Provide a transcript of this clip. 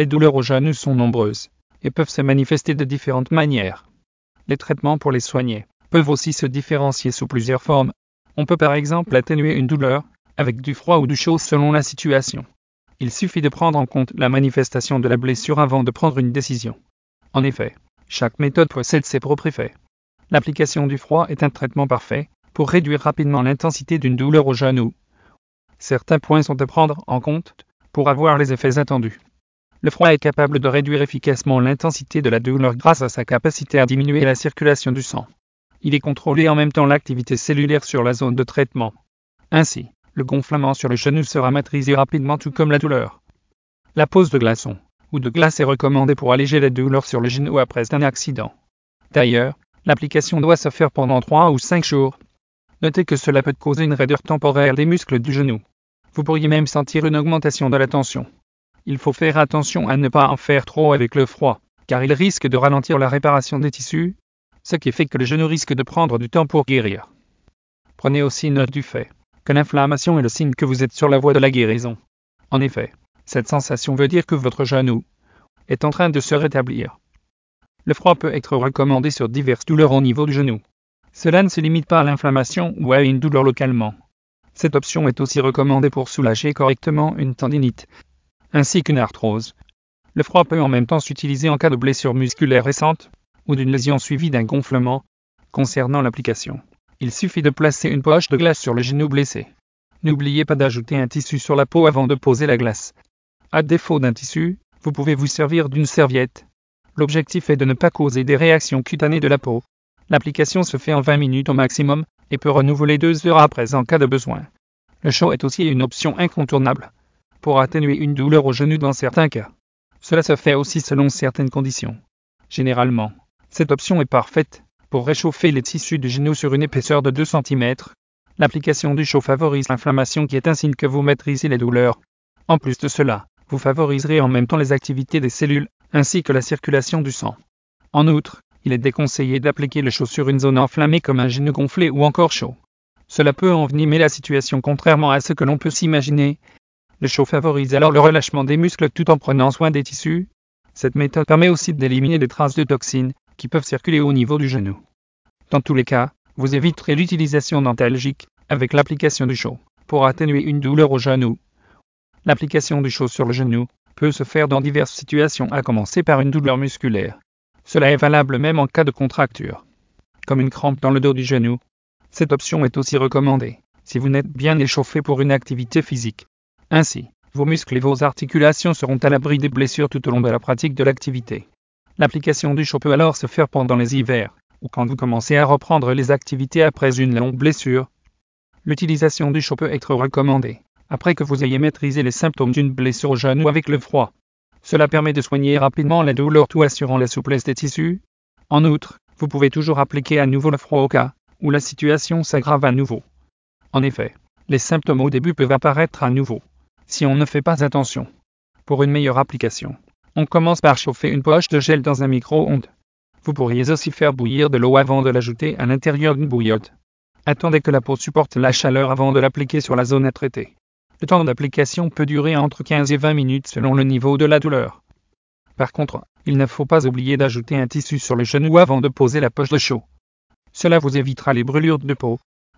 Les douleurs au genou sont nombreuses et peuvent se manifester de différentes manières. Les traitements pour les soigner peuvent aussi se différencier sous plusieurs formes. On peut par exemple atténuer une douleur avec du froid ou du chaud selon la situation. Il suffit de prendre en compte la manifestation de la blessure avant de prendre une décision. En effet, chaque méthode possède ses propres effets. L'application du froid est un traitement parfait pour réduire rapidement l'intensité d'une douleur au genou. Certains points sont à prendre en compte pour avoir les effets attendus. Le froid est capable de réduire efficacement l'intensité de la douleur grâce à sa capacité à diminuer la circulation du sang. Il est contrôlé en même temps l'activité cellulaire sur la zone de traitement. Ainsi, le gonflement sur le genou sera maîtrisé rapidement tout comme la douleur. La pose de glaçons ou de glace est recommandée pour alléger la douleur sur le genou après un accident. D'ailleurs, l'application doit se faire pendant 3 ou 5 jours. Notez que cela peut causer une raideur temporaire des muscles du genou. Vous pourriez même sentir une augmentation de la tension. Il faut faire attention à ne pas en faire trop avec le froid, car il risque de ralentir la réparation des tissus, ce qui fait que le genou risque de prendre du temps pour guérir. Prenez aussi note du fait que l'inflammation est le signe que vous êtes sur la voie de la guérison. En effet, cette sensation veut dire que votre genou est en train de se rétablir. Le froid peut être recommandé sur diverses douleurs au niveau du genou. Cela ne se limite pas à l'inflammation ou à une douleur localement. Cette option est aussi recommandée pour soulager correctement une tendinite, ainsi qu'une arthrose. Le froid peut en même temps s'utiliser en cas de blessure musculaire récente ou d'une lésion suivie d'un gonflement. Concernant l'application, il suffit de placer une poche de glace sur le genou blessé. N'oubliez pas d'ajouter un tissu sur la peau avant de poser la glace. À défaut d'un tissu, vous pouvez vous servir d'une serviette. L'objectif est de ne pas causer des réactions cutanées de la peau. L'application se fait en 20 minutes au maximum et peut renouveler deux heures après en cas de besoin. Le chaud est aussi une option incontournable pour atténuer une douleur au genou dans certains cas. Cela se fait aussi selon certaines conditions. Généralement, cette option est parfaite pour réchauffer les tissus du genou sur une épaisseur de 2 cm. L'application du chaud favorise l'inflammation qui est un signe que vous maîtrisez les douleurs. En plus de cela, vous favoriserez en même temps les activités des cellules ainsi que la circulation du sang. En outre, il est déconseillé d'appliquer le chaud sur une zone enflammée comme un genou gonflé ou encore chaud. Cela peut envenimer la situation contrairement à ce que l'on peut s'imaginer, le chaud favorise alors le relâchement des muscles tout en prenant soin des tissus. Cette méthode permet aussi d'éliminer des traces de toxines qui peuvent circuler au niveau du genou. Dans tous les cas, vous éviterez l'utilisation d'antalgiques avec l'application du chaud pour atténuer une douleur au genou. L'application du chaud sur le genou peut se faire dans diverses situations, à commencer par une douleur musculaire. Cela est valable même en cas de contracture, comme une crampe dans le dos du genou. Cette option est aussi recommandée si vous n'êtes bien échauffé pour une activité physique. Ainsi, vos muscles et vos articulations seront à l'abri des blessures tout au long de la pratique de l'activité. L'application du chaud peut alors se faire pendant les hivers, ou quand vous commencez à reprendre les activités après une longue blessure. L'utilisation du chaud peut être recommandée, après que vous ayez maîtrisé les symptômes d'une blessure au genou avec le froid. Cela permet de soigner rapidement la douleur tout assurant la souplesse des tissus. En outre, vous pouvez toujours appliquer à nouveau le froid au cas où la situation s'aggrave à nouveau. En effet, les symptômes au début peuvent apparaître à nouveau si on ne fait pas attention. Pour une meilleure application, on commence par chauffer une poche de gel dans un micro-ondes. Vous pourriez aussi faire bouillir de l'eau avant de l'ajouter à l'intérieur d'une bouillotte. Attendez que la peau supporte la chaleur avant de l'appliquer sur la zone à traiter. Le temps d'application peut durer entre 15 et 20 minutes selon le niveau de la douleur. Par contre, il ne faut pas oublier d'ajouter un tissu sur le genou avant de poser la poche de chaud. Cela vous évitera les brûlures de peau